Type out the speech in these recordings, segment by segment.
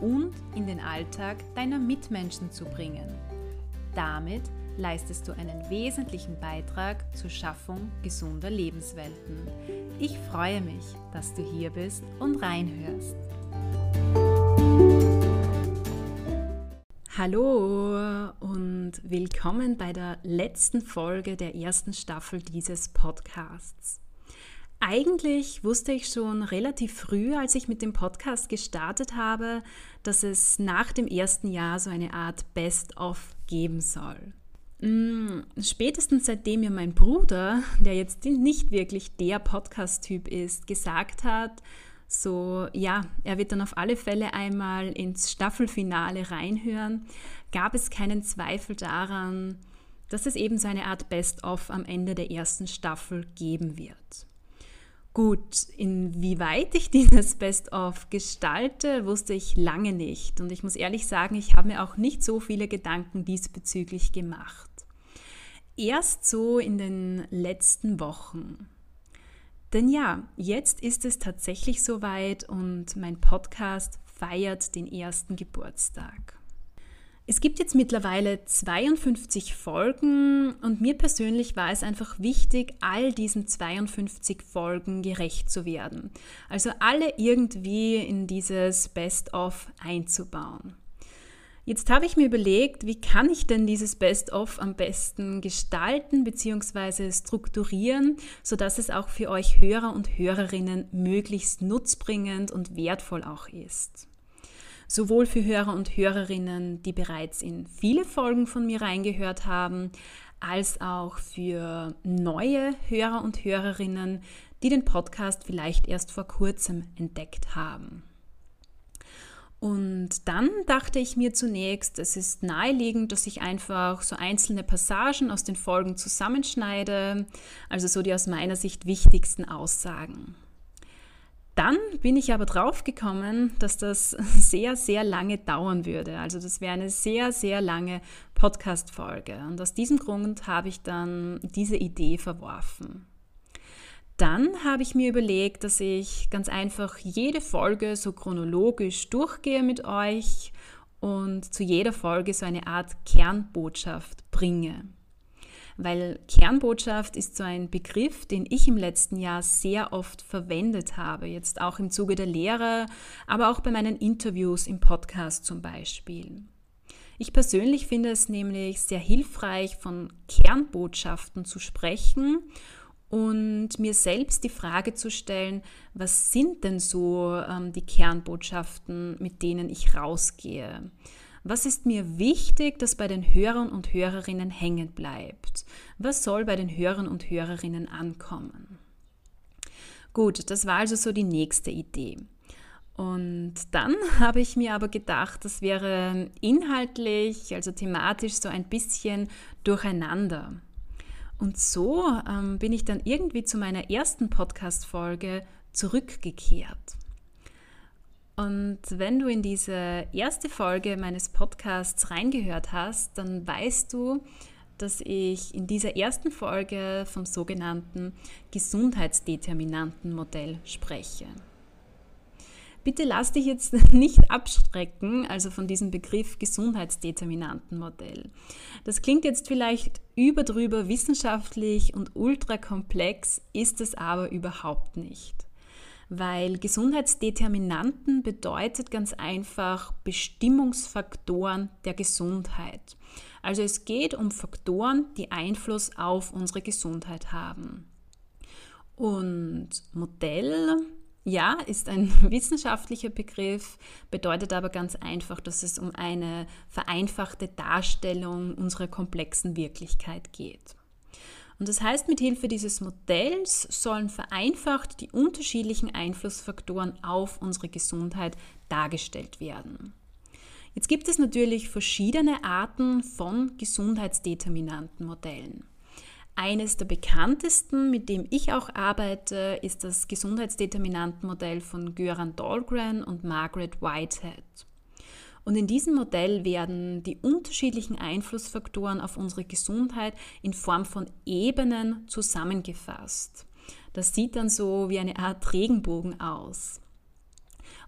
und in den Alltag deiner Mitmenschen zu bringen. Damit leistest du einen wesentlichen Beitrag zur Schaffung gesunder Lebenswelten. Ich freue mich, dass du hier bist und reinhörst. Hallo und willkommen bei der letzten Folge der ersten Staffel dieses Podcasts. Eigentlich wusste ich schon relativ früh, als ich mit dem Podcast gestartet habe, dass es nach dem ersten Jahr so eine Art Best-of geben soll. Mm, spätestens seitdem mir mein Bruder, der jetzt nicht wirklich der Podcast-Typ ist, gesagt hat, so ja, er wird dann auf alle Fälle einmal ins Staffelfinale reinhören, gab es keinen Zweifel daran, dass es eben so eine Art Best-of am Ende der ersten Staffel geben wird. Gut, inwieweit ich dieses Best-of gestalte, wusste ich lange nicht. Und ich muss ehrlich sagen, ich habe mir auch nicht so viele Gedanken diesbezüglich gemacht. Erst so in den letzten Wochen. Denn ja, jetzt ist es tatsächlich soweit und mein Podcast feiert den ersten Geburtstag. Es gibt jetzt mittlerweile 52 Folgen und mir persönlich war es einfach wichtig, all diesen 52 Folgen gerecht zu werden. Also alle irgendwie in dieses Best-of einzubauen. Jetzt habe ich mir überlegt, wie kann ich denn dieses Best-of am besten gestalten bzw. strukturieren, sodass es auch für euch Hörer und Hörerinnen möglichst nutzbringend und wertvoll auch ist sowohl für Hörer und Hörerinnen, die bereits in viele Folgen von mir reingehört haben, als auch für neue Hörer und Hörerinnen, die den Podcast vielleicht erst vor kurzem entdeckt haben. Und dann dachte ich mir zunächst, es ist naheliegend, dass ich einfach so einzelne Passagen aus den Folgen zusammenschneide, also so die aus meiner Sicht wichtigsten Aussagen. Dann bin ich aber drauf gekommen, dass das sehr, sehr lange dauern würde. Also das wäre eine sehr, sehr lange Podcast-Folge. Und aus diesem Grund habe ich dann diese Idee verworfen. Dann habe ich mir überlegt, dass ich ganz einfach jede Folge so chronologisch durchgehe mit euch und zu jeder Folge so eine Art Kernbotschaft bringe weil Kernbotschaft ist so ein Begriff, den ich im letzten Jahr sehr oft verwendet habe, jetzt auch im Zuge der Lehre, aber auch bei meinen Interviews im Podcast zum Beispiel. Ich persönlich finde es nämlich sehr hilfreich, von Kernbotschaften zu sprechen und mir selbst die Frage zu stellen, was sind denn so ähm, die Kernbotschaften, mit denen ich rausgehe? Was ist mir wichtig, dass bei den Hörern und Hörerinnen hängen bleibt? Was soll bei den Hörern und Hörerinnen ankommen? Gut, das war also so die nächste Idee. Und dann habe ich mir aber gedacht, das wäre inhaltlich, also thematisch so ein bisschen durcheinander. Und so ähm, bin ich dann irgendwie zu meiner ersten Podcast-Folge zurückgekehrt. Und wenn du in diese erste Folge meines Podcasts reingehört hast, dann weißt du, dass ich in dieser ersten Folge vom sogenannten Gesundheitsdeterminantenmodell spreche. Bitte lass dich jetzt nicht abstrecken, also von diesem Begriff Gesundheitsdeterminantenmodell. Das klingt jetzt vielleicht überdrüber wissenschaftlich und ultrakomplex, ist es aber überhaupt nicht weil Gesundheitsdeterminanten bedeutet ganz einfach Bestimmungsfaktoren der Gesundheit. Also es geht um Faktoren, die Einfluss auf unsere Gesundheit haben. Und Modell, ja, ist ein wissenschaftlicher Begriff, bedeutet aber ganz einfach, dass es um eine vereinfachte Darstellung unserer komplexen Wirklichkeit geht. Und das heißt, mit Hilfe dieses Modells sollen vereinfacht die unterschiedlichen Einflussfaktoren auf unsere Gesundheit dargestellt werden. Jetzt gibt es natürlich verschiedene Arten von Gesundheitsdeterminantenmodellen. Eines der bekanntesten, mit dem ich auch arbeite, ist das Gesundheitsdeterminantenmodell von Göran Dahlgren und Margaret Whitehead. Und in diesem Modell werden die unterschiedlichen Einflussfaktoren auf unsere Gesundheit in Form von Ebenen zusammengefasst. Das sieht dann so wie eine Art Regenbogen aus.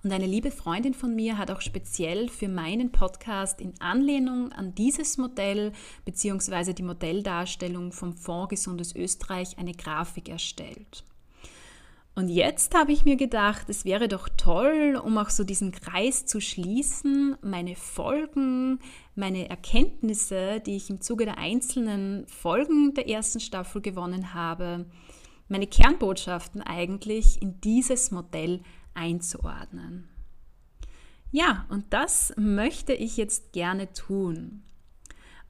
Und eine liebe Freundin von mir hat auch speziell für meinen Podcast in Anlehnung an dieses Modell bzw. die Modelldarstellung vom Fonds Gesundes Österreich eine Grafik erstellt. Und jetzt habe ich mir gedacht, es wäre doch toll, um auch so diesen Kreis zu schließen, meine Folgen, meine Erkenntnisse, die ich im Zuge der einzelnen Folgen der ersten Staffel gewonnen habe, meine Kernbotschaften eigentlich in dieses Modell einzuordnen. Ja, und das möchte ich jetzt gerne tun.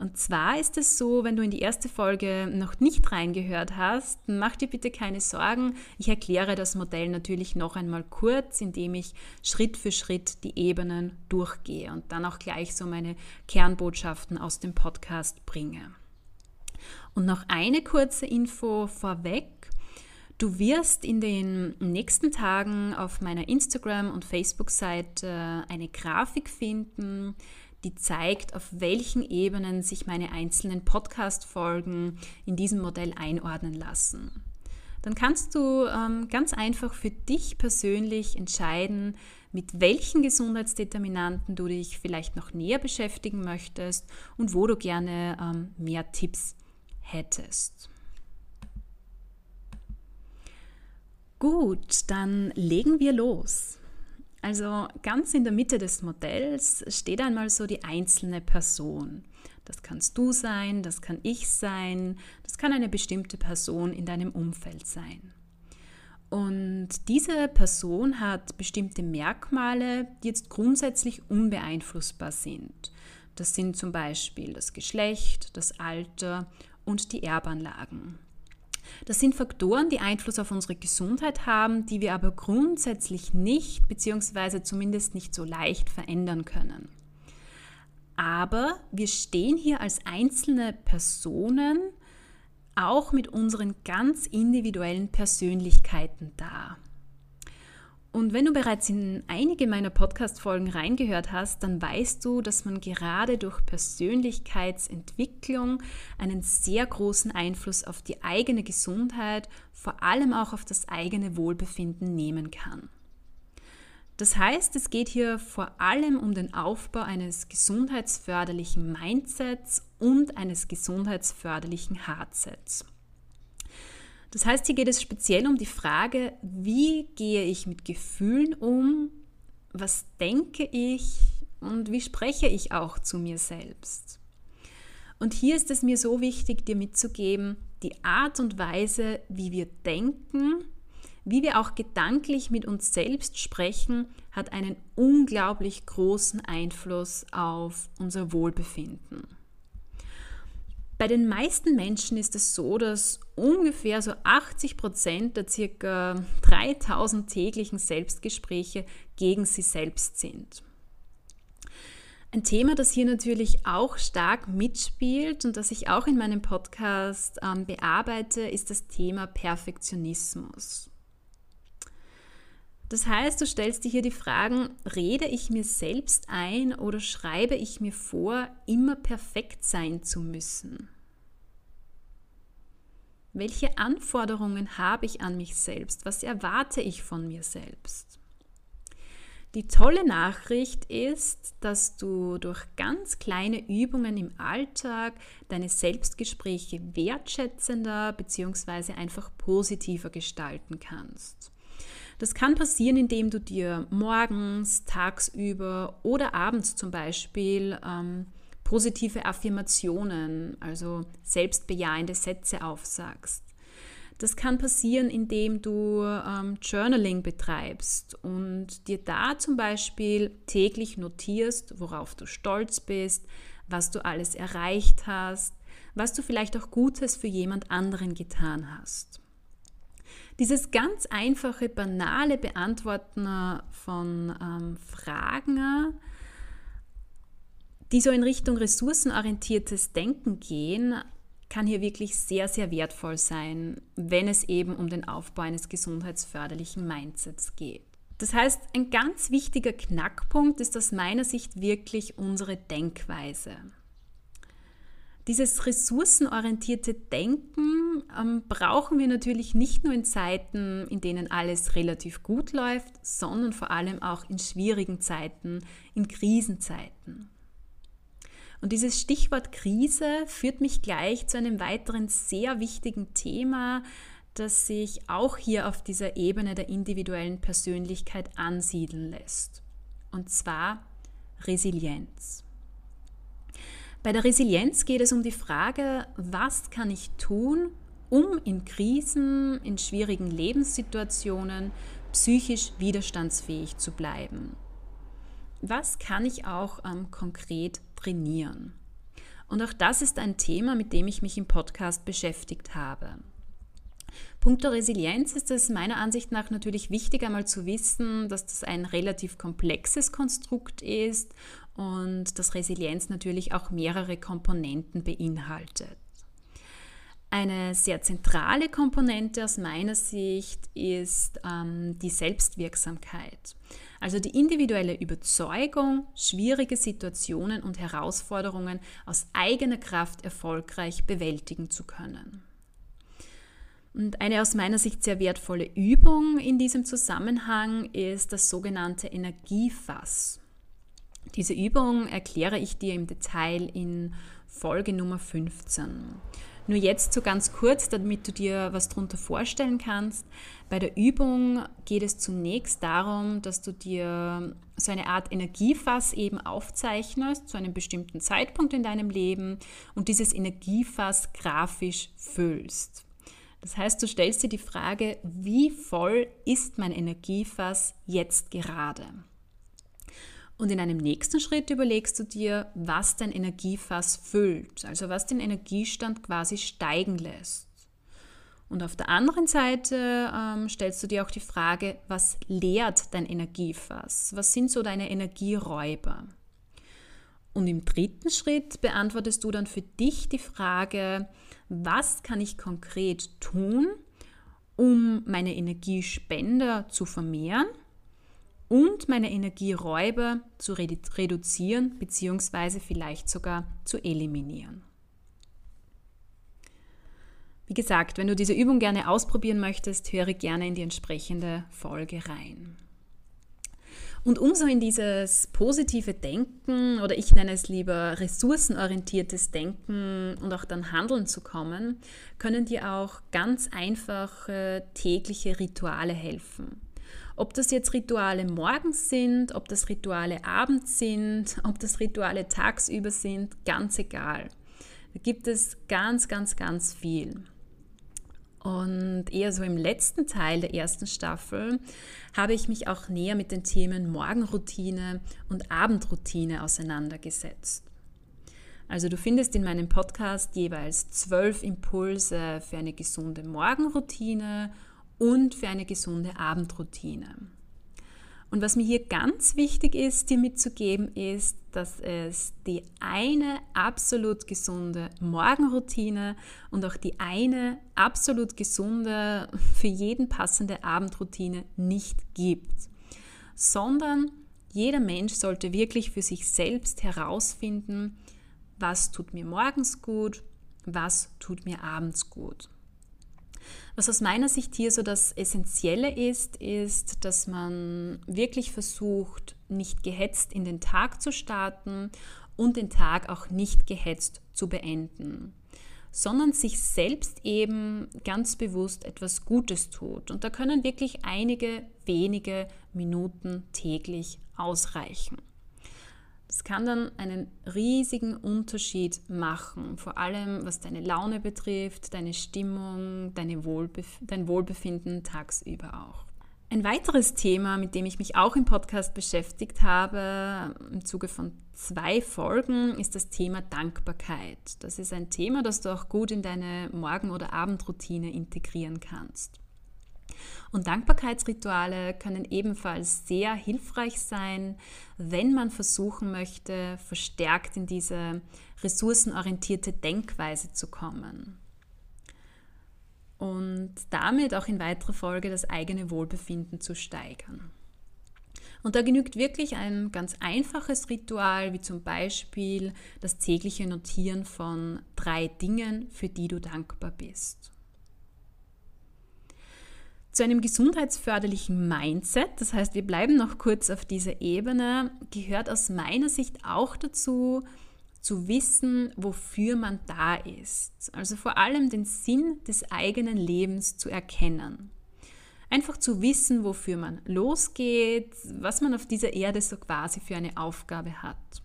Und zwar ist es so, wenn du in die erste Folge noch nicht reingehört hast, mach dir bitte keine Sorgen. Ich erkläre das Modell natürlich noch einmal kurz, indem ich Schritt für Schritt die Ebenen durchgehe und dann auch gleich so meine Kernbotschaften aus dem Podcast bringe. Und noch eine kurze Info vorweg. Du wirst in den nächsten Tagen auf meiner Instagram- und Facebook-Seite eine Grafik finden, die zeigt, auf welchen Ebenen sich meine einzelnen Podcast-Folgen in diesem Modell einordnen lassen. Dann kannst du ähm, ganz einfach für dich persönlich entscheiden, mit welchen Gesundheitsdeterminanten du dich vielleicht noch näher beschäftigen möchtest und wo du gerne ähm, mehr Tipps hättest. Gut, dann legen wir los. Also ganz in der Mitte des Modells steht einmal so die einzelne Person. Das kannst du sein, das kann ich sein, das kann eine bestimmte Person in deinem Umfeld sein. Und diese Person hat bestimmte Merkmale, die jetzt grundsätzlich unbeeinflussbar sind. Das sind zum Beispiel das Geschlecht, das Alter und die Erbanlagen. Das sind Faktoren, die Einfluss auf unsere Gesundheit haben, die wir aber grundsätzlich nicht bzw. zumindest nicht so leicht verändern können. Aber wir stehen hier als einzelne Personen auch mit unseren ganz individuellen Persönlichkeiten da. Und wenn du bereits in einige meiner Podcast-Folgen reingehört hast, dann weißt du, dass man gerade durch Persönlichkeitsentwicklung einen sehr großen Einfluss auf die eigene Gesundheit, vor allem auch auf das eigene Wohlbefinden nehmen kann. Das heißt, es geht hier vor allem um den Aufbau eines gesundheitsförderlichen Mindsets und eines gesundheitsförderlichen Heartsets. Das heißt, hier geht es speziell um die Frage, wie gehe ich mit Gefühlen um, was denke ich und wie spreche ich auch zu mir selbst. Und hier ist es mir so wichtig, dir mitzugeben, die Art und Weise, wie wir denken, wie wir auch gedanklich mit uns selbst sprechen, hat einen unglaublich großen Einfluss auf unser Wohlbefinden. Bei den meisten Menschen ist es so, dass ungefähr so 80 Prozent der circa 3000 täglichen Selbstgespräche gegen sie selbst sind. Ein Thema, das hier natürlich auch stark mitspielt und das ich auch in meinem Podcast ähm, bearbeite, ist das Thema Perfektionismus. Das heißt, du stellst dir hier die Fragen, rede ich mir selbst ein oder schreibe ich mir vor, immer perfekt sein zu müssen? Welche Anforderungen habe ich an mich selbst? Was erwarte ich von mir selbst? Die tolle Nachricht ist, dass du durch ganz kleine Übungen im Alltag deine Selbstgespräche wertschätzender bzw. einfach positiver gestalten kannst. Das kann passieren, indem du dir morgens, tagsüber oder abends zum Beispiel ähm, positive Affirmationen, also selbstbejahende Sätze aufsagst. Das kann passieren, indem du ähm, Journaling betreibst und dir da zum Beispiel täglich notierst, worauf du stolz bist, was du alles erreicht hast, was du vielleicht auch Gutes für jemand anderen getan hast. Dieses ganz einfache, banale Beantworten von ähm, Fragen die so in Richtung ressourcenorientiertes Denken gehen, kann hier wirklich sehr, sehr wertvoll sein, wenn es eben um den Aufbau eines gesundheitsförderlichen Mindsets geht. Das heißt, ein ganz wichtiger Knackpunkt ist aus meiner Sicht wirklich unsere Denkweise. Dieses ressourcenorientierte Denken ähm, brauchen wir natürlich nicht nur in Zeiten, in denen alles relativ gut läuft, sondern vor allem auch in schwierigen Zeiten, in Krisenzeiten. Und dieses Stichwort Krise führt mich gleich zu einem weiteren sehr wichtigen Thema, das sich auch hier auf dieser Ebene der individuellen Persönlichkeit ansiedeln lässt. Und zwar Resilienz. Bei der Resilienz geht es um die Frage, was kann ich tun, um in Krisen, in schwierigen Lebenssituationen psychisch widerstandsfähig zu bleiben. Was kann ich auch ähm, konkret trainieren? Und auch das ist ein Thema, mit dem ich mich im Podcast beschäftigt habe. Punkto Resilienz ist es meiner Ansicht nach natürlich wichtig, einmal zu wissen, dass das ein relativ komplexes Konstrukt ist und dass Resilienz natürlich auch mehrere Komponenten beinhaltet. Eine sehr zentrale Komponente aus meiner Sicht ist ähm, die Selbstwirksamkeit, also die individuelle Überzeugung, schwierige Situationen und Herausforderungen aus eigener Kraft erfolgreich bewältigen zu können. Und eine aus meiner Sicht sehr wertvolle Übung in diesem Zusammenhang ist das sogenannte Energiefass. Diese Übung erkläre ich dir im Detail in Folge Nummer 15. Nur jetzt so ganz kurz, damit du dir was darunter vorstellen kannst. Bei der Übung geht es zunächst darum, dass du dir so eine Art Energiefass eben aufzeichnest zu einem bestimmten Zeitpunkt in deinem Leben und dieses Energiefass grafisch füllst. Das heißt, du stellst dir die Frage, wie voll ist mein Energiefass jetzt gerade? Und in einem nächsten Schritt überlegst du dir, was dein Energiefass füllt, also was den Energiestand quasi steigen lässt. Und auf der anderen Seite ähm, stellst du dir auch die Frage, was leert dein Energiefass? Was sind so deine Energieräuber? Und im dritten Schritt beantwortest du dann für dich die Frage, was kann ich konkret tun, um meine Energiespender zu vermehren und meine Energieräuber zu reduzieren bzw. vielleicht sogar zu eliminieren. Wie gesagt, wenn du diese Übung gerne ausprobieren möchtest, höre gerne in die entsprechende Folge rein. Und um so in dieses positive Denken oder ich nenne es lieber ressourcenorientiertes Denken und auch dann Handeln zu kommen, können dir auch ganz einfache tägliche Rituale helfen. Ob das jetzt Rituale morgens sind, ob das Rituale abends sind, ob das Rituale tagsüber sind, ganz egal. Da gibt es ganz, ganz, ganz viel. Und eher so im letzten Teil der ersten Staffel habe ich mich auch näher mit den Themen Morgenroutine und Abendroutine auseinandergesetzt. Also du findest in meinem Podcast jeweils zwölf Impulse für eine gesunde Morgenroutine und für eine gesunde Abendroutine. Und was mir hier ganz wichtig ist, dir mitzugeben, ist, dass es die eine absolut gesunde Morgenroutine und auch die eine absolut gesunde, für jeden passende Abendroutine nicht gibt, sondern jeder Mensch sollte wirklich für sich selbst herausfinden, was tut mir morgens gut, was tut mir abends gut. Was aus meiner Sicht hier so das Essentielle ist, ist, dass man wirklich versucht, nicht gehetzt in den Tag zu starten und den Tag auch nicht gehetzt zu beenden sondern sich selbst eben ganz bewusst etwas Gutes tut. Und da können wirklich einige wenige Minuten täglich ausreichen. Das kann dann einen riesigen Unterschied machen, vor allem was deine Laune betrifft, deine Stimmung, deine Wohlbef dein Wohlbefinden tagsüber auch. Ein weiteres Thema, mit dem ich mich auch im Podcast beschäftigt habe, im Zuge von zwei Folgen, ist das Thema Dankbarkeit. Das ist ein Thema, das du auch gut in deine Morgen- oder Abendroutine integrieren kannst. Und Dankbarkeitsrituale können ebenfalls sehr hilfreich sein, wenn man versuchen möchte, verstärkt in diese ressourcenorientierte Denkweise zu kommen. Und damit auch in weiterer Folge das eigene Wohlbefinden zu steigern. Und da genügt wirklich ein ganz einfaches Ritual, wie zum Beispiel das tägliche Notieren von drei Dingen, für die du dankbar bist. Zu einem gesundheitsförderlichen Mindset, das heißt, wir bleiben noch kurz auf dieser Ebene, gehört aus meiner Sicht auch dazu, zu wissen, wofür man da ist. Also vor allem den Sinn des eigenen Lebens zu erkennen. Einfach zu wissen, wofür man losgeht, was man auf dieser Erde so quasi für eine Aufgabe hat.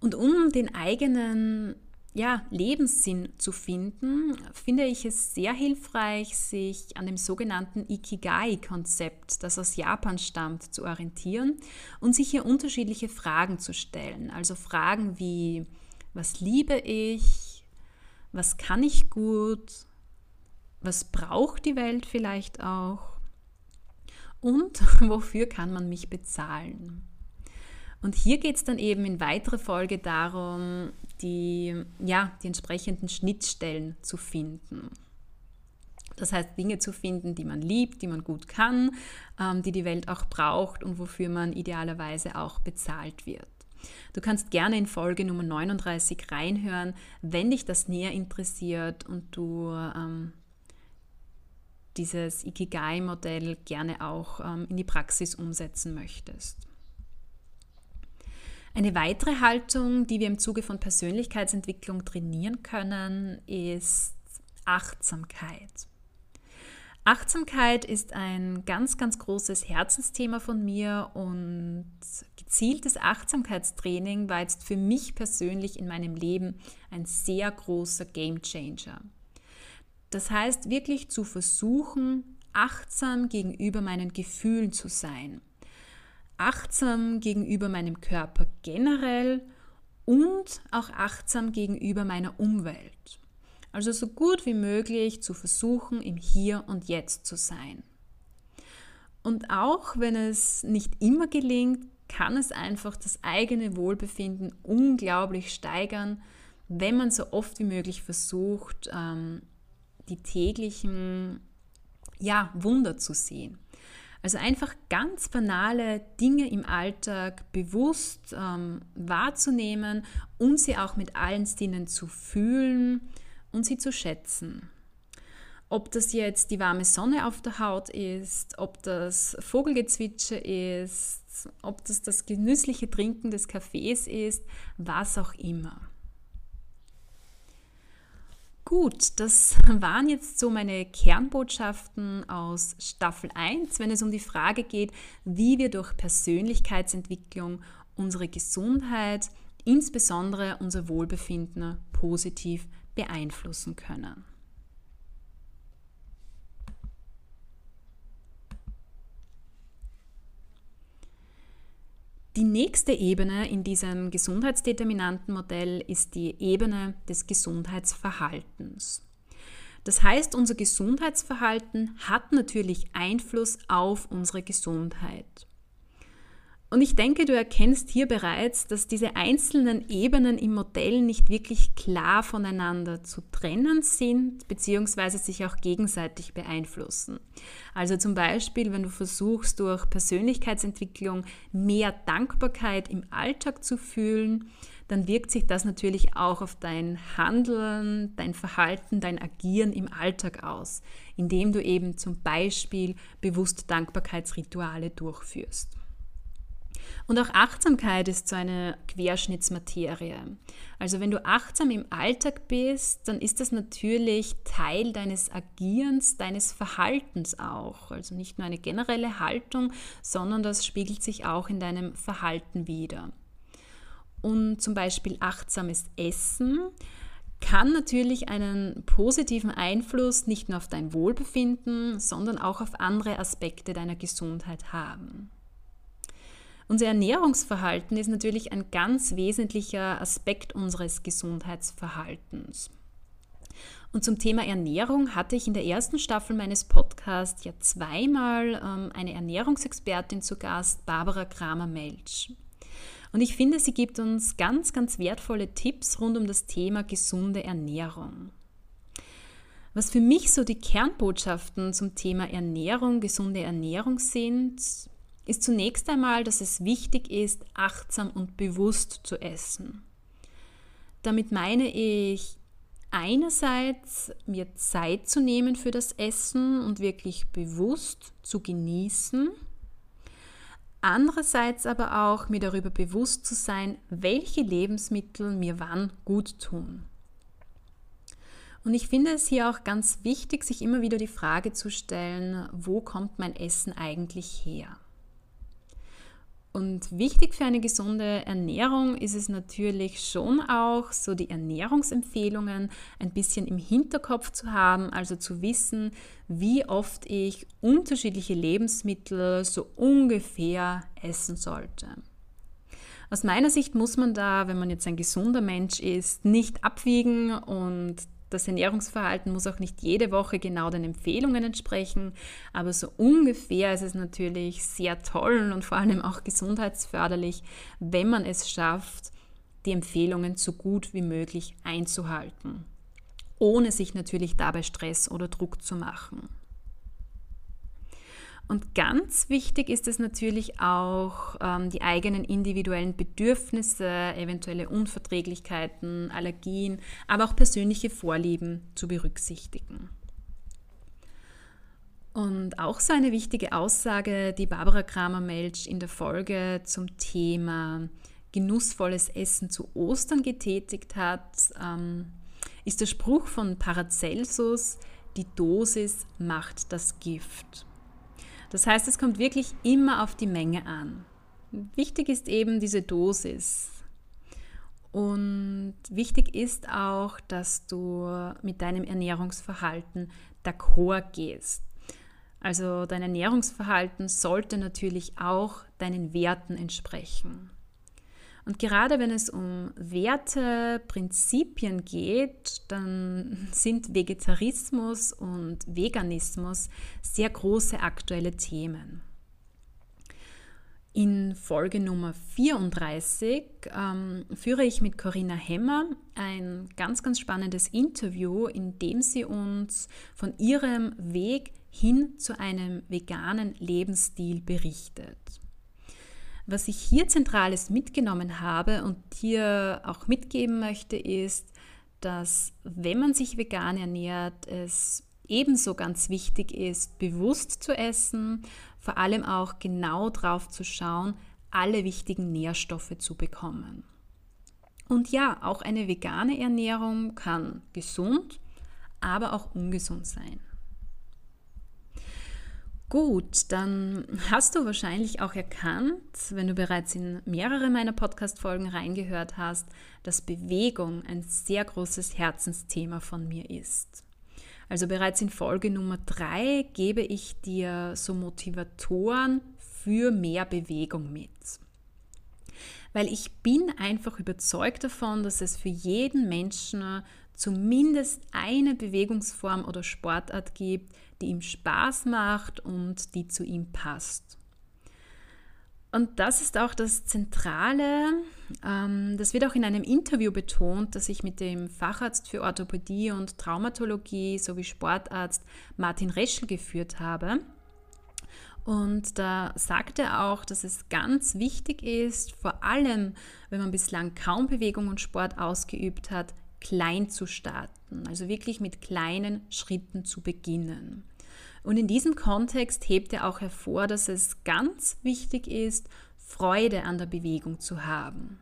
Und um den eigenen ja, Lebenssinn zu finden, finde ich es sehr hilfreich, sich an dem sogenannten Ikigai-Konzept, das aus Japan stammt, zu orientieren und sich hier unterschiedliche Fragen zu stellen. Also Fragen wie, was liebe ich? Was kann ich gut? was braucht die Welt vielleicht auch und wofür kann man mich bezahlen. Und hier geht es dann eben in weiterer Folge darum, die, ja, die entsprechenden Schnittstellen zu finden. Das heißt, Dinge zu finden, die man liebt, die man gut kann, ähm, die die Welt auch braucht und wofür man idealerweise auch bezahlt wird. Du kannst gerne in Folge Nummer 39 reinhören, wenn dich das näher interessiert und du ähm, dieses Ikigai-Modell gerne auch ähm, in die Praxis umsetzen möchtest. Eine weitere Haltung, die wir im Zuge von Persönlichkeitsentwicklung trainieren können, ist Achtsamkeit. Achtsamkeit ist ein ganz, ganz großes Herzensthema von mir und gezieltes Achtsamkeitstraining war jetzt für mich persönlich in meinem Leben ein sehr großer Gamechanger. Das heißt, wirklich zu versuchen, achtsam gegenüber meinen Gefühlen zu sein. Achtsam gegenüber meinem Körper generell und auch achtsam gegenüber meiner Umwelt. Also so gut wie möglich zu versuchen, im Hier und Jetzt zu sein. Und auch wenn es nicht immer gelingt, kann es einfach das eigene Wohlbefinden unglaublich steigern, wenn man so oft wie möglich versucht, ähm, die täglichen ja, Wunder zu sehen. Also einfach ganz banale Dinge im Alltag bewusst ähm, wahrzunehmen und sie auch mit allen Sinnen zu fühlen und sie zu schätzen. Ob das jetzt die warme Sonne auf der Haut ist, ob das Vogelgezwitscher ist, ob das das genüssliche Trinken des Kaffees ist, was auch immer. Gut, das waren jetzt so meine Kernbotschaften aus Staffel 1, wenn es um die Frage geht, wie wir durch Persönlichkeitsentwicklung unsere Gesundheit, insbesondere unser Wohlbefinden positiv beeinflussen können. Die nächste Ebene in diesem Gesundheitsdeterminantenmodell ist die Ebene des Gesundheitsverhaltens. Das heißt, unser Gesundheitsverhalten hat natürlich Einfluss auf unsere Gesundheit. Und ich denke, du erkennst hier bereits, dass diese einzelnen Ebenen im Modell nicht wirklich klar voneinander zu trennen sind, beziehungsweise sich auch gegenseitig beeinflussen. Also zum Beispiel, wenn du versuchst, durch Persönlichkeitsentwicklung mehr Dankbarkeit im Alltag zu fühlen, dann wirkt sich das natürlich auch auf dein Handeln, dein Verhalten, dein Agieren im Alltag aus, indem du eben zum Beispiel bewusst Dankbarkeitsrituale durchführst. Und auch Achtsamkeit ist so eine Querschnittsmaterie. Also wenn du achtsam im Alltag bist, dann ist das natürlich Teil deines Agierens, deines Verhaltens auch. Also nicht nur eine generelle Haltung, sondern das spiegelt sich auch in deinem Verhalten wider. Und zum Beispiel achtsames Essen kann natürlich einen positiven Einfluss nicht nur auf dein Wohlbefinden, sondern auch auf andere Aspekte deiner Gesundheit haben. Unser Ernährungsverhalten ist natürlich ein ganz wesentlicher Aspekt unseres Gesundheitsverhaltens. Und zum Thema Ernährung hatte ich in der ersten Staffel meines Podcasts ja zweimal ähm, eine Ernährungsexpertin zu Gast, Barbara Kramer-Melch. Und ich finde, sie gibt uns ganz, ganz wertvolle Tipps rund um das Thema gesunde Ernährung. Was für mich so die Kernbotschaften zum Thema Ernährung, gesunde Ernährung sind, ist zunächst einmal, dass es wichtig ist, achtsam und bewusst zu essen. Damit meine ich einerseits mir Zeit zu nehmen für das Essen und wirklich bewusst zu genießen. Andererseits aber auch mir darüber bewusst zu sein, welche Lebensmittel mir wann gut tun. Und ich finde es hier auch ganz wichtig, sich immer wieder die Frage zu stellen, wo kommt mein Essen eigentlich her? Und wichtig für eine gesunde Ernährung ist es natürlich schon auch, so die Ernährungsempfehlungen ein bisschen im Hinterkopf zu haben, also zu wissen, wie oft ich unterschiedliche Lebensmittel so ungefähr essen sollte. Aus meiner Sicht muss man da, wenn man jetzt ein gesunder Mensch ist, nicht abwiegen und das Ernährungsverhalten muss auch nicht jede Woche genau den Empfehlungen entsprechen, aber so ungefähr ist es natürlich sehr toll und vor allem auch gesundheitsförderlich, wenn man es schafft, die Empfehlungen so gut wie möglich einzuhalten, ohne sich natürlich dabei Stress oder Druck zu machen. Und ganz wichtig ist es natürlich auch, ähm, die eigenen individuellen Bedürfnisse, eventuelle Unverträglichkeiten, Allergien, aber auch persönliche Vorlieben zu berücksichtigen. Und auch so eine wichtige Aussage, die Barbara Kramer-Melch in der Folge zum Thema genussvolles Essen zu Ostern getätigt hat, ähm, ist der Spruch von Paracelsus, die Dosis macht das Gift. Das heißt, es kommt wirklich immer auf die Menge an. Wichtig ist eben diese Dosis. Und wichtig ist auch, dass du mit deinem Ernährungsverhalten d'accord gehst. Also dein Ernährungsverhalten sollte natürlich auch deinen Werten entsprechen. Und gerade wenn es um Werte, Prinzipien geht, dann sind Vegetarismus und Veganismus sehr große aktuelle Themen. In Folge Nummer 34 ähm, führe ich mit Corinna Hemmer ein ganz, ganz spannendes Interview, in dem sie uns von ihrem Weg hin zu einem veganen Lebensstil berichtet. Was ich hier Zentrales mitgenommen habe und dir auch mitgeben möchte, ist, dass wenn man sich vegan ernährt, es ebenso ganz wichtig ist, bewusst zu essen, vor allem auch genau drauf zu schauen, alle wichtigen Nährstoffe zu bekommen. Und ja, auch eine vegane Ernährung kann gesund, aber auch ungesund sein. Gut, dann hast du wahrscheinlich auch erkannt, wenn du bereits in mehrere meiner Podcast-Folgen reingehört hast, dass Bewegung ein sehr großes Herzensthema von mir ist. Also bereits in Folge Nummer drei gebe ich dir so Motivatoren für mehr Bewegung mit. Weil ich bin einfach überzeugt davon, dass es für jeden Menschen zumindest eine Bewegungsform oder Sportart gibt, die ihm Spaß macht und die zu ihm passt. Und das ist auch das Zentrale. Ähm, das wird auch in einem Interview betont, das ich mit dem Facharzt für Orthopädie und Traumatologie sowie Sportarzt Martin Reschel geführt habe. Und da sagt er auch, dass es ganz wichtig ist, vor allem wenn man bislang kaum Bewegung und Sport ausgeübt hat, klein zu starten, also wirklich mit kleinen Schritten zu beginnen. Und in diesem Kontext hebt er auch hervor, dass es ganz wichtig ist, Freude an der Bewegung zu haben.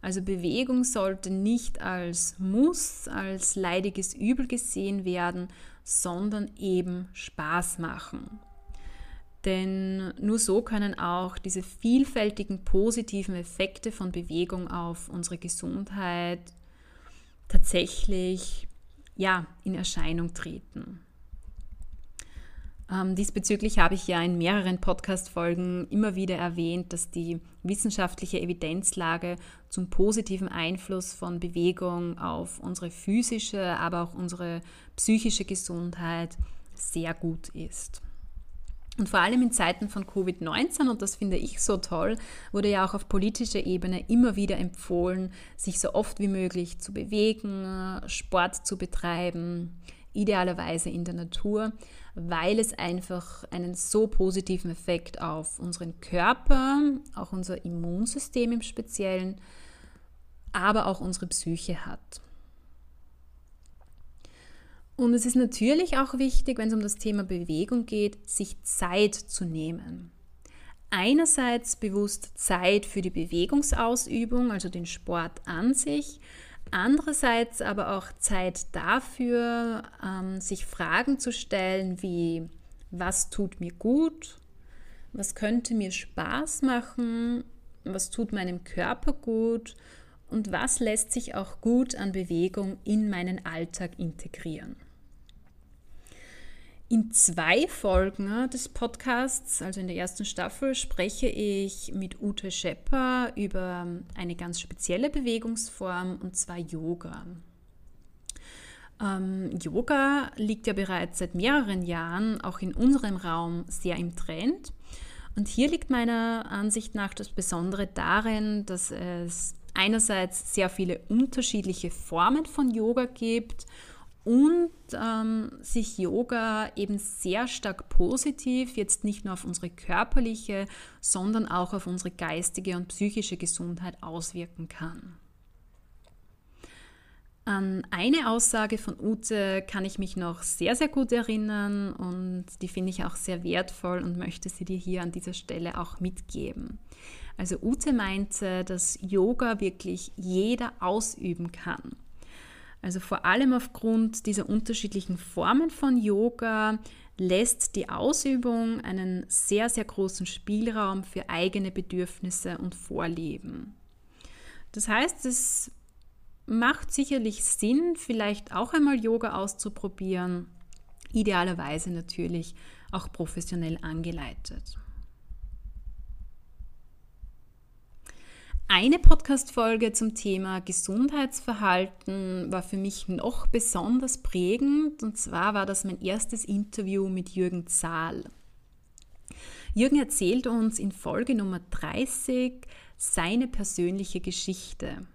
Also Bewegung sollte nicht als Muss, als leidiges Übel gesehen werden, sondern eben Spaß machen. Denn nur so können auch diese vielfältigen positiven Effekte von Bewegung auf unsere Gesundheit tatsächlich ja, in Erscheinung treten. Ähm, diesbezüglich habe ich ja in mehreren Podcast-Folgen immer wieder erwähnt, dass die wissenschaftliche Evidenzlage zum positiven Einfluss von Bewegung auf unsere physische, aber auch unsere psychische Gesundheit sehr gut ist. Und vor allem in Zeiten von Covid-19, und das finde ich so toll, wurde ja auch auf politischer Ebene immer wieder empfohlen, sich so oft wie möglich zu bewegen, Sport zu betreiben, idealerweise in der Natur, weil es einfach einen so positiven Effekt auf unseren Körper, auch unser Immunsystem im Speziellen, aber auch unsere Psyche hat. Und es ist natürlich auch wichtig, wenn es um das Thema Bewegung geht, sich Zeit zu nehmen. Einerseits bewusst Zeit für die Bewegungsausübung, also den Sport an sich, Andererseits aber auch Zeit dafür, ähm, sich Fragen zu stellen wie, was tut mir gut, was könnte mir Spaß machen, was tut meinem Körper gut? Und was lässt sich auch gut an Bewegung in meinen Alltag integrieren. In zwei Folgen des Podcasts, also in der ersten Staffel, spreche ich mit Ute Schepper über eine ganz spezielle Bewegungsform und zwar Yoga. Ähm, Yoga liegt ja bereits seit mehreren Jahren auch in unserem Raum sehr im Trend. Und hier liegt meiner Ansicht nach das Besondere darin, dass es einerseits sehr viele unterschiedliche Formen von Yoga gibt und ähm, sich Yoga eben sehr stark positiv jetzt nicht nur auf unsere körperliche, sondern auch auf unsere geistige und psychische Gesundheit auswirken kann. An eine Aussage von Ute kann ich mich noch sehr, sehr gut erinnern und die finde ich auch sehr wertvoll und möchte sie dir hier an dieser Stelle auch mitgeben. Also Ute meinte, dass Yoga wirklich jeder ausüben kann. Also vor allem aufgrund dieser unterschiedlichen Formen von Yoga lässt die Ausübung einen sehr, sehr großen Spielraum für eigene Bedürfnisse und Vorlieben. Das heißt, es macht sicherlich Sinn, vielleicht auch einmal Yoga auszuprobieren, idealerweise natürlich auch professionell angeleitet. Eine Podcast-Folge zum Thema Gesundheitsverhalten war für mich noch besonders prägend und zwar war das mein erstes Interview mit Jürgen Zahl. Jürgen erzählt uns in Folge Nummer 30 seine persönliche Geschichte.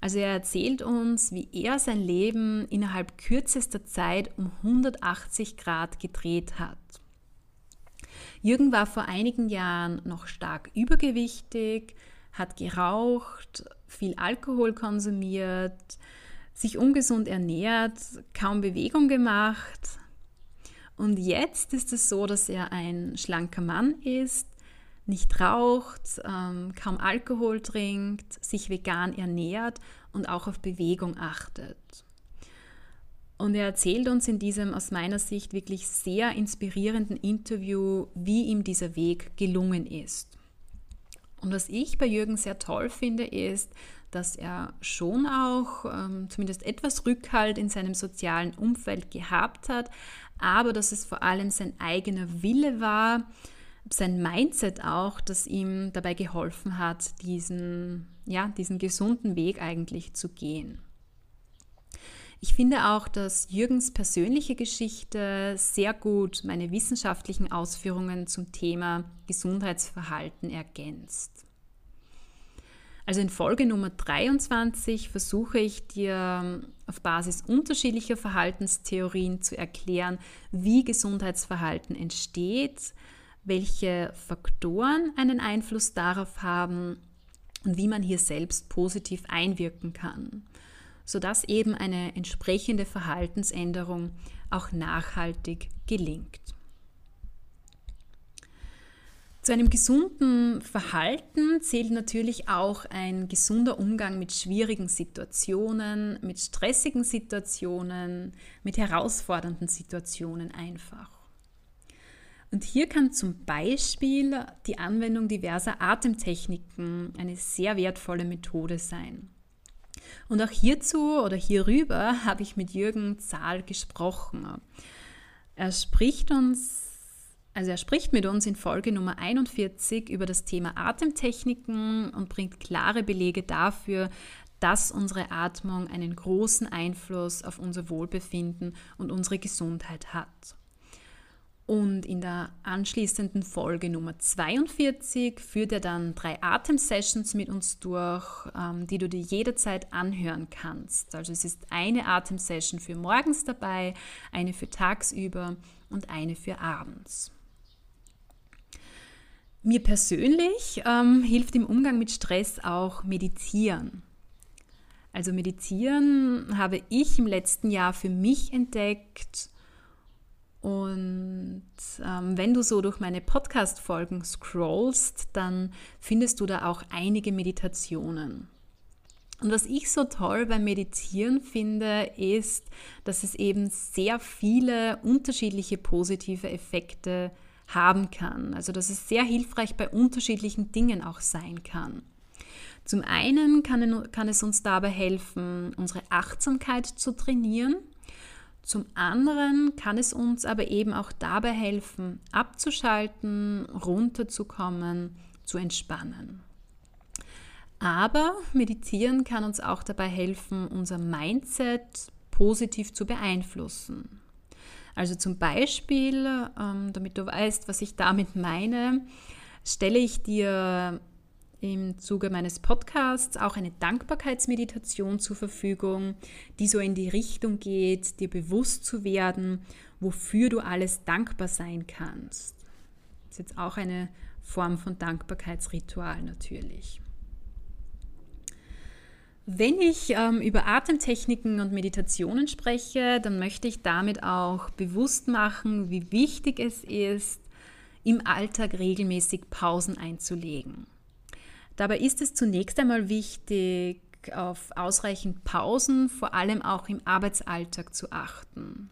Also er erzählt uns, wie er sein Leben innerhalb kürzester Zeit um 180 Grad gedreht hat. Jürgen war vor einigen Jahren noch stark übergewichtig, hat geraucht, viel Alkohol konsumiert, sich ungesund ernährt, kaum Bewegung gemacht. Und jetzt ist es so, dass er ein schlanker Mann ist, nicht raucht, ähm, kaum Alkohol trinkt, sich vegan ernährt und auch auf Bewegung achtet. Und er erzählt uns in diesem aus meiner Sicht wirklich sehr inspirierenden Interview, wie ihm dieser Weg gelungen ist. Und was ich bei Jürgen sehr toll finde, ist, dass er schon auch ähm, zumindest etwas Rückhalt in seinem sozialen Umfeld gehabt hat, aber dass es vor allem sein eigener Wille war, sein Mindset auch, das ihm dabei geholfen hat, diesen, ja, diesen gesunden Weg eigentlich zu gehen. Ich finde auch, dass Jürgens persönliche Geschichte sehr gut meine wissenschaftlichen Ausführungen zum Thema Gesundheitsverhalten ergänzt. Also in Folge Nummer 23 versuche ich dir auf Basis unterschiedlicher Verhaltenstheorien zu erklären, wie Gesundheitsverhalten entsteht, welche Faktoren einen Einfluss darauf haben und wie man hier selbst positiv einwirken kann sodass eben eine entsprechende Verhaltensänderung auch nachhaltig gelingt. Zu einem gesunden Verhalten zählt natürlich auch ein gesunder Umgang mit schwierigen Situationen, mit stressigen Situationen, mit herausfordernden Situationen einfach. Und hier kann zum Beispiel die Anwendung diverser Atemtechniken eine sehr wertvolle Methode sein. Und auch hierzu oder hierüber habe ich mit Jürgen Zahl gesprochen. Er spricht uns also er spricht mit uns in Folge Nummer 41 über das Thema Atemtechniken und bringt klare Belege dafür, dass unsere Atmung einen großen Einfluss auf unser Wohlbefinden und unsere Gesundheit hat. Und in der anschließenden Folge Nummer 42 führt er dann drei Atemsessions mit uns durch, ähm, die du dir jederzeit anhören kannst. Also es ist eine Atemsession für morgens dabei, eine für tagsüber und eine für abends. Mir persönlich ähm, hilft im Umgang mit Stress auch Meditieren. Also Meditieren habe ich im letzten Jahr für mich entdeckt und ähm, wenn du so durch meine Podcast-Folgen scrollst, dann findest du da auch einige Meditationen. Und was ich so toll beim Meditieren finde, ist, dass es eben sehr viele unterschiedliche positive Effekte haben kann. Also dass es sehr hilfreich bei unterschiedlichen Dingen auch sein kann. Zum einen kann, kann es uns dabei helfen, unsere Achtsamkeit zu trainieren zum anderen kann es uns aber eben auch dabei helfen, abzuschalten, runterzukommen, zu entspannen. Aber Meditieren kann uns auch dabei helfen, unser Mindset positiv zu beeinflussen. Also zum Beispiel, ähm, damit du weißt, was ich damit meine, stelle ich dir im Zuge meines Podcasts auch eine Dankbarkeitsmeditation zur Verfügung, die so in die Richtung geht, dir bewusst zu werden, wofür du alles dankbar sein kannst. Das ist jetzt auch eine Form von Dankbarkeitsritual natürlich. Wenn ich ähm, über Atemtechniken und Meditationen spreche, dann möchte ich damit auch bewusst machen, wie wichtig es ist, im Alltag regelmäßig Pausen einzulegen. Dabei ist es zunächst einmal wichtig, auf ausreichend Pausen, vor allem auch im Arbeitsalltag zu achten.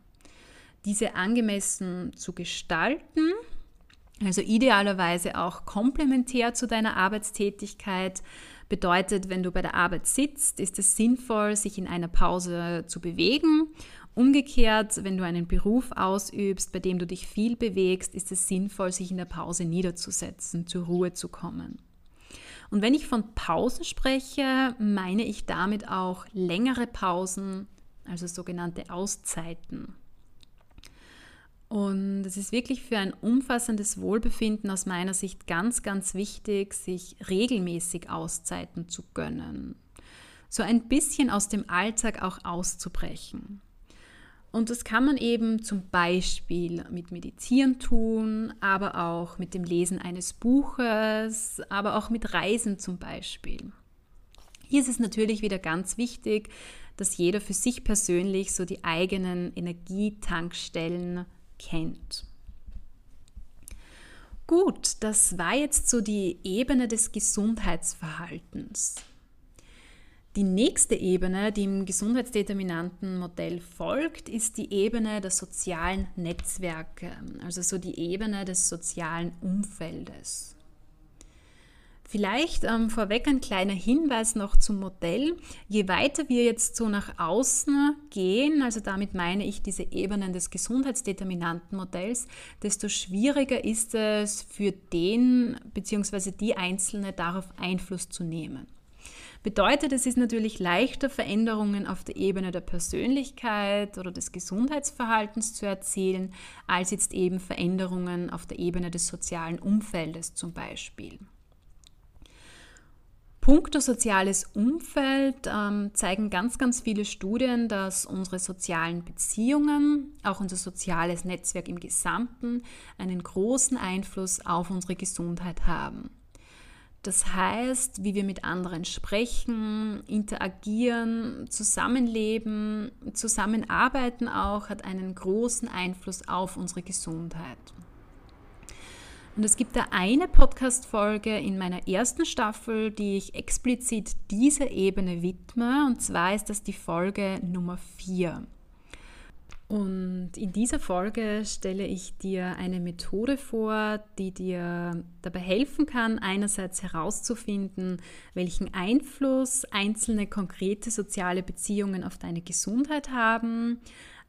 Diese angemessen zu gestalten, also idealerweise auch komplementär zu deiner Arbeitstätigkeit, bedeutet, wenn du bei der Arbeit sitzt, ist es sinnvoll, sich in einer Pause zu bewegen. Umgekehrt, wenn du einen Beruf ausübst, bei dem du dich viel bewegst, ist es sinnvoll, sich in der Pause niederzusetzen, zur Ruhe zu kommen. Und wenn ich von Pausen spreche, meine ich damit auch längere Pausen, also sogenannte Auszeiten. Und es ist wirklich für ein umfassendes Wohlbefinden aus meiner Sicht ganz, ganz wichtig, sich regelmäßig Auszeiten zu gönnen. So ein bisschen aus dem Alltag auch auszubrechen. Und das kann man eben zum Beispiel mit Meditieren tun, aber auch mit dem Lesen eines Buches, aber auch mit Reisen zum Beispiel. Hier ist es natürlich wieder ganz wichtig, dass jeder für sich persönlich so die eigenen Energietankstellen kennt. Gut, das war jetzt so die Ebene des Gesundheitsverhaltens. Die nächste Ebene, die im gesundheitsdeterminanten Modell folgt, ist die Ebene der sozialen Netzwerke, also so die Ebene des sozialen Umfeldes. Vielleicht ähm, vorweg ein kleiner Hinweis noch zum Modell. Je weiter wir jetzt so nach außen gehen, also damit meine ich diese Ebenen des gesundheitsdeterminanten Modells, desto schwieriger ist es für den bzw. die Einzelne darauf Einfluss zu nehmen. Bedeutet, es ist natürlich leichter, Veränderungen auf der Ebene der Persönlichkeit oder des Gesundheitsverhaltens zu erzielen, als jetzt eben Veränderungen auf der Ebene des sozialen Umfeldes zum Beispiel. Punkto soziales Umfeld ähm, zeigen ganz, ganz viele Studien, dass unsere sozialen Beziehungen, auch unser soziales Netzwerk im Gesamten, einen großen Einfluss auf unsere Gesundheit haben. Das heißt, wie wir mit anderen sprechen, interagieren, zusammenleben, zusammenarbeiten auch, hat einen großen Einfluss auf unsere Gesundheit. Und es gibt da eine Podcast-Folge in meiner ersten Staffel, die ich explizit dieser Ebene widme. Und zwar ist das die Folge Nummer 4. Und in dieser Folge stelle ich dir eine Methode vor, die dir dabei helfen kann, einerseits herauszufinden, welchen Einfluss einzelne konkrete soziale Beziehungen auf deine Gesundheit haben,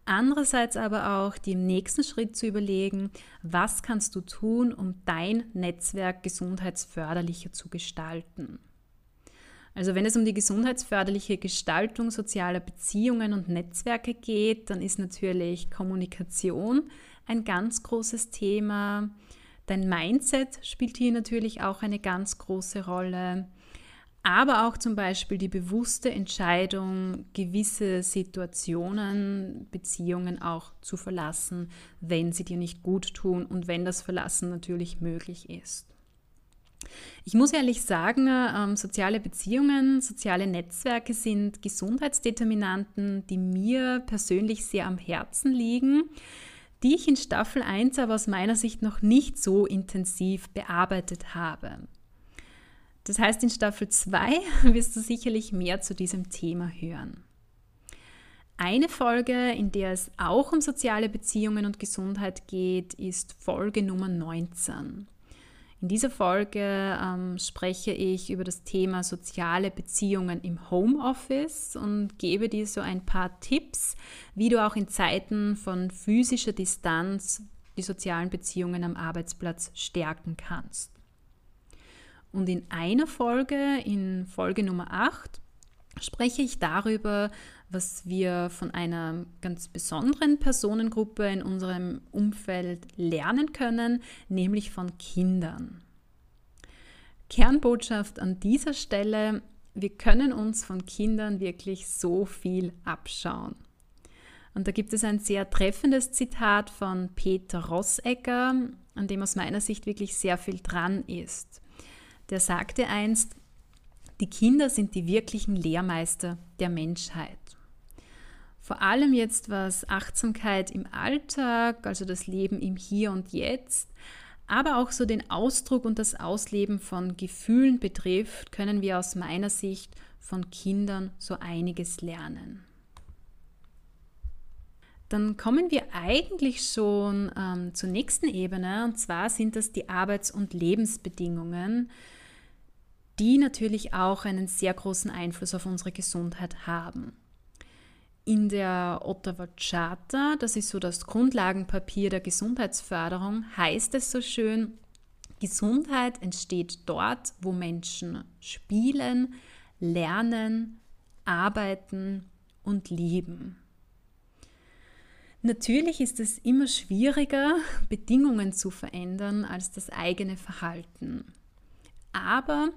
Andererseits aber auch die im nächsten Schritt zu überlegen, was kannst du tun, um dein Netzwerk gesundheitsförderlicher zu gestalten. Also wenn es um die gesundheitsförderliche Gestaltung sozialer Beziehungen und Netzwerke geht, dann ist natürlich Kommunikation ein ganz großes Thema. Dein Mindset spielt hier natürlich auch eine ganz große Rolle aber auch zum Beispiel die bewusste Entscheidung, gewisse Situationen, Beziehungen auch zu verlassen, wenn sie dir nicht gut tun und wenn das Verlassen natürlich möglich ist. Ich muss ehrlich sagen, ähm, soziale Beziehungen, soziale Netzwerke sind Gesundheitsdeterminanten, die mir persönlich sehr am Herzen liegen, die ich in Staffel 1 aber aus meiner Sicht noch nicht so intensiv bearbeitet habe. Das heißt, in Staffel 2 wirst du sicherlich mehr zu diesem Thema hören. Eine Folge, in der es auch um soziale Beziehungen und Gesundheit geht, ist Folge Nummer 19. In dieser Folge ähm, spreche ich über das Thema soziale Beziehungen im Homeoffice und gebe dir so ein paar Tipps, wie du auch in Zeiten von physischer Distanz die sozialen Beziehungen am Arbeitsplatz stärken kannst. Und in einer Folge, in Folge Nummer 8, spreche ich darüber, was wir von einer ganz besonderen Personengruppe in unserem Umfeld lernen können, nämlich von Kindern. Kernbotschaft an dieser Stelle, wir können uns von Kindern wirklich so viel abschauen. Und da gibt es ein sehr treffendes Zitat von Peter Rossecker, an dem aus meiner Sicht wirklich sehr viel dran ist der sagte einst, die Kinder sind die wirklichen Lehrmeister der Menschheit. Vor allem jetzt, was Achtsamkeit im Alltag, also das Leben im Hier und Jetzt, aber auch so den Ausdruck und das Ausleben von Gefühlen betrifft, können wir aus meiner Sicht von Kindern so einiges lernen. Dann kommen wir eigentlich schon ähm, zur nächsten Ebene, und zwar sind das die Arbeits- und Lebensbedingungen, die natürlich auch einen sehr großen Einfluss auf unsere Gesundheit haben. In der Ottawa Charta, das ist so das Grundlagenpapier der Gesundheitsförderung, heißt es so schön, Gesundheit entsteht dort, wo Menschen spielen, lernen, arbeiten und lieben. Natürlich ist es immer schwieriger, Bedingungen zu verändern als das eigene Verhalten. Aber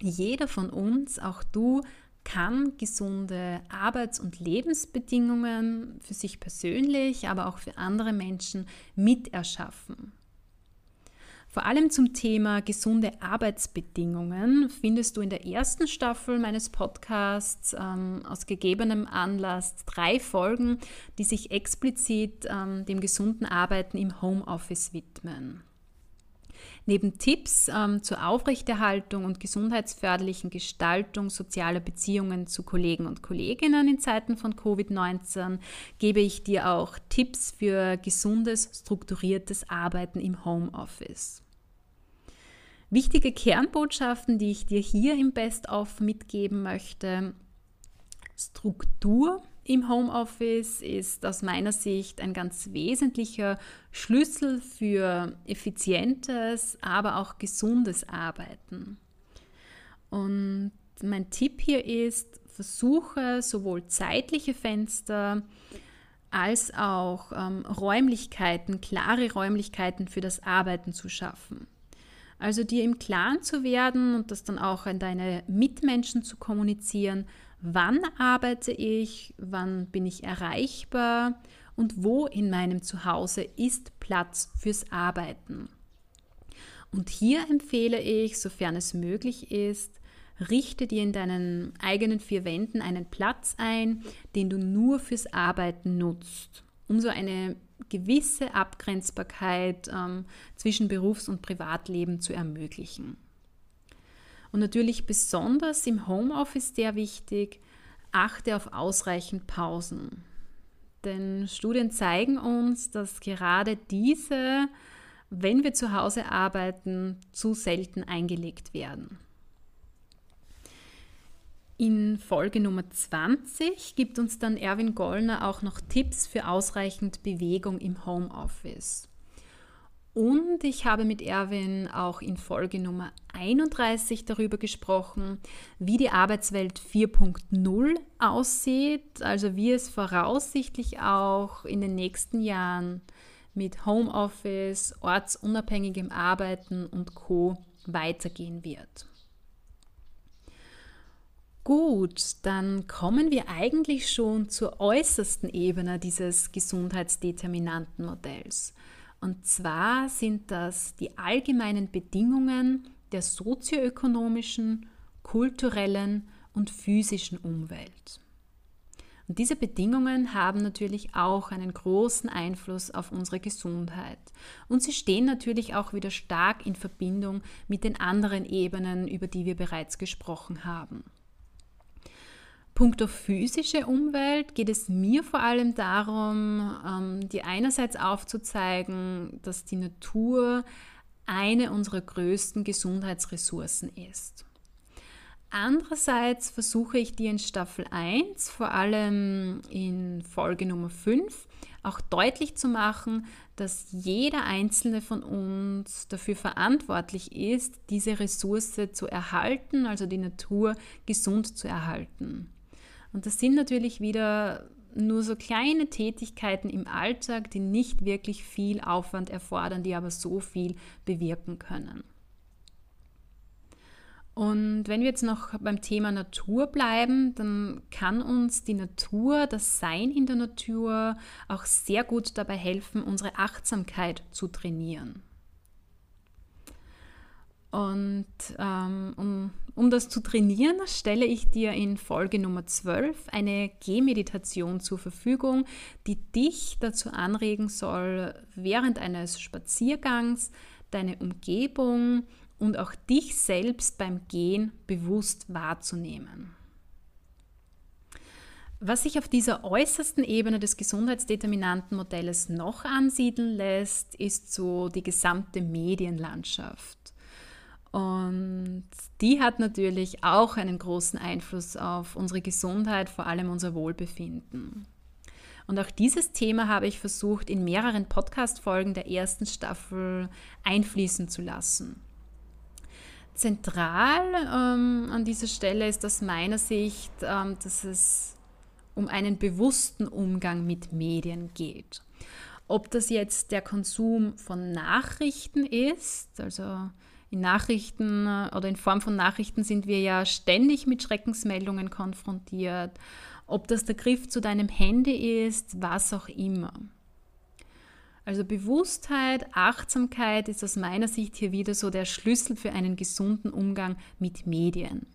jeder von uns, auch du, kann gesunde Arbeits- und Lebensbedingungen für sich persönlich, aber auch für andere Menschen miterschaffen. Vor allem zum Thema gesunde Arbeitsbedingungen findest du in der ersten Staffel meines Podcasts ähm, aus gegebenem Anlass drei Folgen, die sich explizit ähm, dem gesunden Arbeiten im Homeoffice widmen. Neben Tipps ähm, zur Aufrechterhaltung und gesundheitsförderlichen Gestaltung sozialer Beziehungen zu Kollegen und Kolleginnen in Zeiten von Covid-19 gebe ich dir auch Tipps für gesundes, strukturiertes Arbeiten im Homeoffice. Wichtige Kernbotschaften, die ich dir hier im Best-of mitgeben möchte. Struktur im Homeoffice ist aus meiner Sicht ein ganz wesentlicher Schlüssel für effizientes, aber auch gesundes Arbeiten. Und mein Tipp hier ist, versuche sowohl zeitliche Fenster als auch ähm, Räumlichkeiten, klare Räumlichkeiten für das Arbeiten zu schaffen. Also dir im Klaren zu werden und das dann auch an deine Mitmenschen zu kommunizieren, wann arbeite ich, wann bin ich erreichbar und wo in meinem Zuhause ist Platz fürs Arbeiten. Und hier empfehle ich, sofern es möglich ist, richte dir in deinen eigenen vier Wänden einen Platz ein, den du nur fürs Arbeiten nutzt, um so eine gewisse Abgrenzbarkeit ähm, zwischen Berufs- und Privatleben zu ermöglichen. Und natürlich besonders im Homeoffice sehr wichtig, achte auf ausreichend Pausen. Denn Studien zeigen uns, dass gerade diese, wenn wir zu Hause arbeiten, zu selten eingelegt werden. In Folge Nummer 20 gibt uns dann Erwin Gollner auch noch Tipps für ausreichend Bewegung im Homeoffice. Und ich habe mit Erwin auch in Folge Nummer 31 darüber gesprochen, wie die Arbeitswelt 4.0 aussieht, also wie es voraussichtlich auch in den nächsten Jahren mit Homeoffice, ortsunabhängigem Arbeiten und Co weitergehen wird. Gut, dann kommen wir eigentlich schon zur äußersten Ebene dieses Gesundheitsdeterminantenmodells. Und zwar sind das die allgemeinen Bedingungen der sozioökonomischen, kulturellen und physischen Umwelt. Und diese Bedingungen haben natürlich auch einen großen Einfluss auf unsere Gesundheit. Und sie stehen natürlich auch wieder stark in Verbindung mit den anderen Ebenen, über die wir bereits gesprochen haben. Punkto physische Umwelt geht es mir vor allem darum, ähm, dir einerseits aufzuzeigen, dass die Natur eine unserer größten Gesundheitsressourcen ist. Andererseits versuche ich dir in Staffel 1, vor allem in Folge Nummer 5, auch deutlich zu machen, dass jeder einzelne von uns dafür verantwortlich ist, diese Ressource zu erhalten, also die Natur gesund zu erhalten. Und das sind natürlich wieder nur so kleine Tätigkeiten im Alltag, die nicht wirklich viel Aufwand erfordern, die aber so viel bewirken können. Und wenn wir jetzt noch beim Thema Natur bleiben, dann kann uns die Natur, das Sein in der Natur auch sehr gut dabei helfen, unsere Achtsamkeit zu trainieren. Und ähm, um, um das zu trainieren, stelle ich dir in Folge Nummer 12 eine Gehmeditation zur Verfügung, die dich dazu anregen soll, während eines Spaziergangs deine Umgebung und auch dich selbst beim Gehen bewusst wahrzunehmen. Was sich auf dieser äußersten Ebene des Gesundheitsdeterminantenmodells noch ansiedeln lässt, ist so die gesamte Medienlandschaft. Und die hat natürlich auch einen großen Einfluss auf unsere Gesundheit, vor allem unser Wohlbefinden. Und auch dieses Thema habe ich versucht, in mehreren Podcast-Folgen der ersten Staffel einfließen zu lassen. Zentral ähm, an dieser Stelle ist aus meiner Sicht, ähm, dass es um einen bewussten Umgang mit Medien geht. Ob das jetzt der Konsum von Nachrichten ist, also in Nachrichten äh, oder in Form von Nachrichten sind wir ja ständig mit Schreckensmeldungen konfrontiert. Ob das der Griff zu deinem Handy ist, was auch immer. Also Bewusstheit, Achtsamkeit ist aus meiner Sicht hier wieder so der Schlüssel für einen gesunden Umgang mit Medien.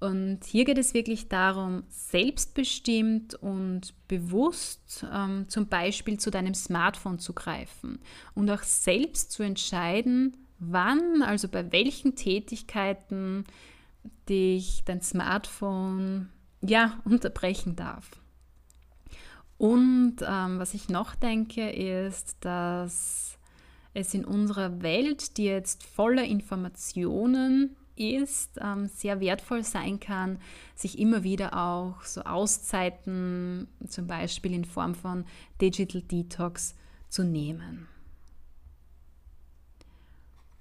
Und hier geht es wirklich darum, selbstbestimmt und bewusst ähm, zum Beispiel zu deinem Smartphone zu greifen und auch selbst zu entscheiden, wann, also bei welchen Tätigkeiten dich dein Smartphone ja unterbrechen darf. Und ähm, was ich noch denke, ist, dass es in unserer Welt, die jetzt voller Informationen ist, ähm, sehr wertvoll sein kann, sich immer wieder auch so Auszeiten, zum Beispiel in Form von Digital Detox, zu nehmen.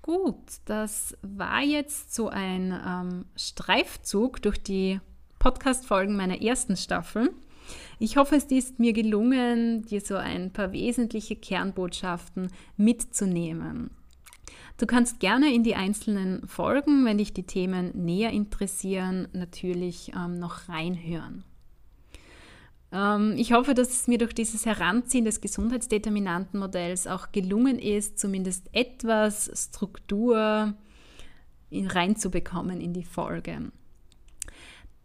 Gut, das war jetzt so ein ähm, Streifzug durch die Podcast-Folgen meiner ersten Staffel. Ich hoffe, es ist mir gelungen, dir so ein paar wesentliche Kernbotschaften mitzunehmen. Du kannst gerne in die einzelnen Folgen, wenn dich die Themen näher interessieren, natürlich ähm, noch reinhören. Ähm, ich hoffe, dass es mir durch dieses Heranziehen des Gesundheitsdeterminantenmodells auch gelungen ist, zumindest etwas Struktur reinzubekommen in die Folge.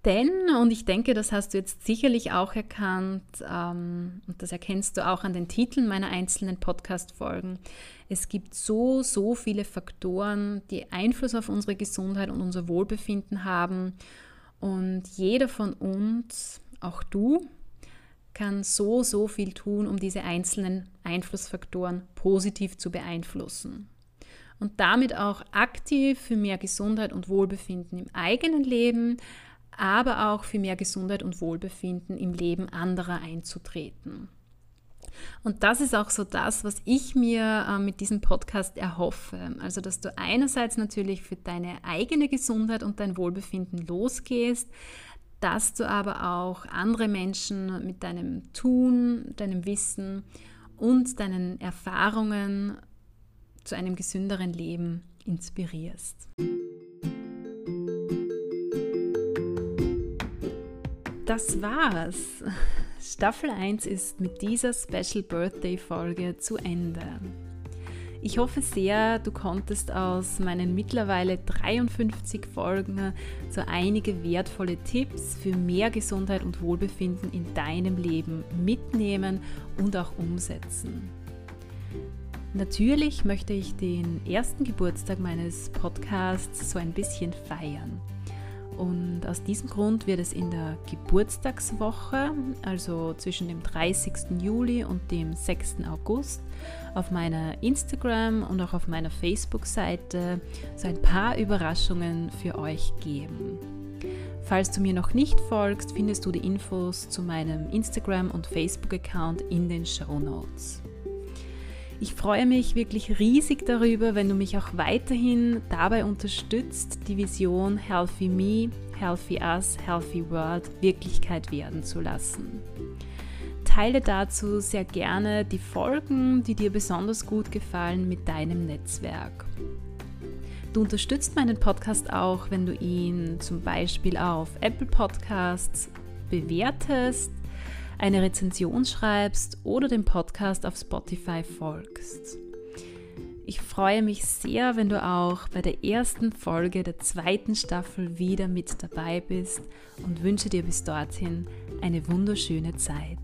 Denn, und ich denke, das hast du jetzt sicherlich auch erkannt, ähm, und das erkennst du auch an den Titeln meiner einzelnen Podcast-Folgen, es gibt so, so viele Faktoren, die Einfluss auf unsere Gesundheit und unser Wohlbefinden haben. Und jeder von uns, auch du, kann so, so viel tun, um diese einzelnen Einflussfaktoren positiv zu beeinflussen. Und damit auch aktiv für mehr Gesundheit und Wohlbefinden im eigenen Leben, aber auch für mehr Gesundheit und Wohlbefinden im Leben anderer einzutreten. Und das ist auch so das, was ich mir äh, mit diesem Podcast erhoffe. Also, dass du einerseits natürlich für deine eigene Gesundheit und dein Wohlbefinden losgehst, dass du aber auch andere Menschen mit deinem Tun, deinem Wissen und deinen Erfahrungen zu einem gesünderen Leben inspirierst. Das war's. Staffel 1 ist mit dieser Special Birthday Folge zu Ende. Ich hoffe sehr, du konntest aus meinen mittlerweile 53 Folgen so einige wertvolle Tipps für mehr Gesundheit und Wohlbefinden in deinem Leben mitnehmen und auch umsetzen. Natürlich möchte ich den ersten Geburtstag meines Podcasts so ein bisschen feiern. Und aus diesem Grund wird es in der Geburtstagswoche, also zwischen dem 30. Juli und dem 6. August, auf meiner Instagram und auch auf meiner Facebook-Seite so ein paar Überraschungen für euch geben. Falls du mir noch nicht folgst, findest du die Infos zu meinem Instagram- und Facebook-Account in den Show Notes. Ich freue mich wirklich riesig darüber, wenn du mich auch weiterhin dabei unterstützt, die Vision Healthy Me, Healthy Us, Healthy World Wirklichkeit werden zu lassen. Teile dazu sehr gerne die Folgen, die dir besonders gut gefallen, mit deinem Netzwerk. Du unterstützt meinen Podcast auch, wenn du ihn zum Beispiel auf Apple Podcasts bewertest eine Rezension schreibst oder dem Podcast auf Spotify folgst. Ich freue mich sehr, wenn du auch bei der ersten Folge der zweiten Staffel wieder mit dabei bist und wünsche dir bis dorthin eine wunderschöne Zeit.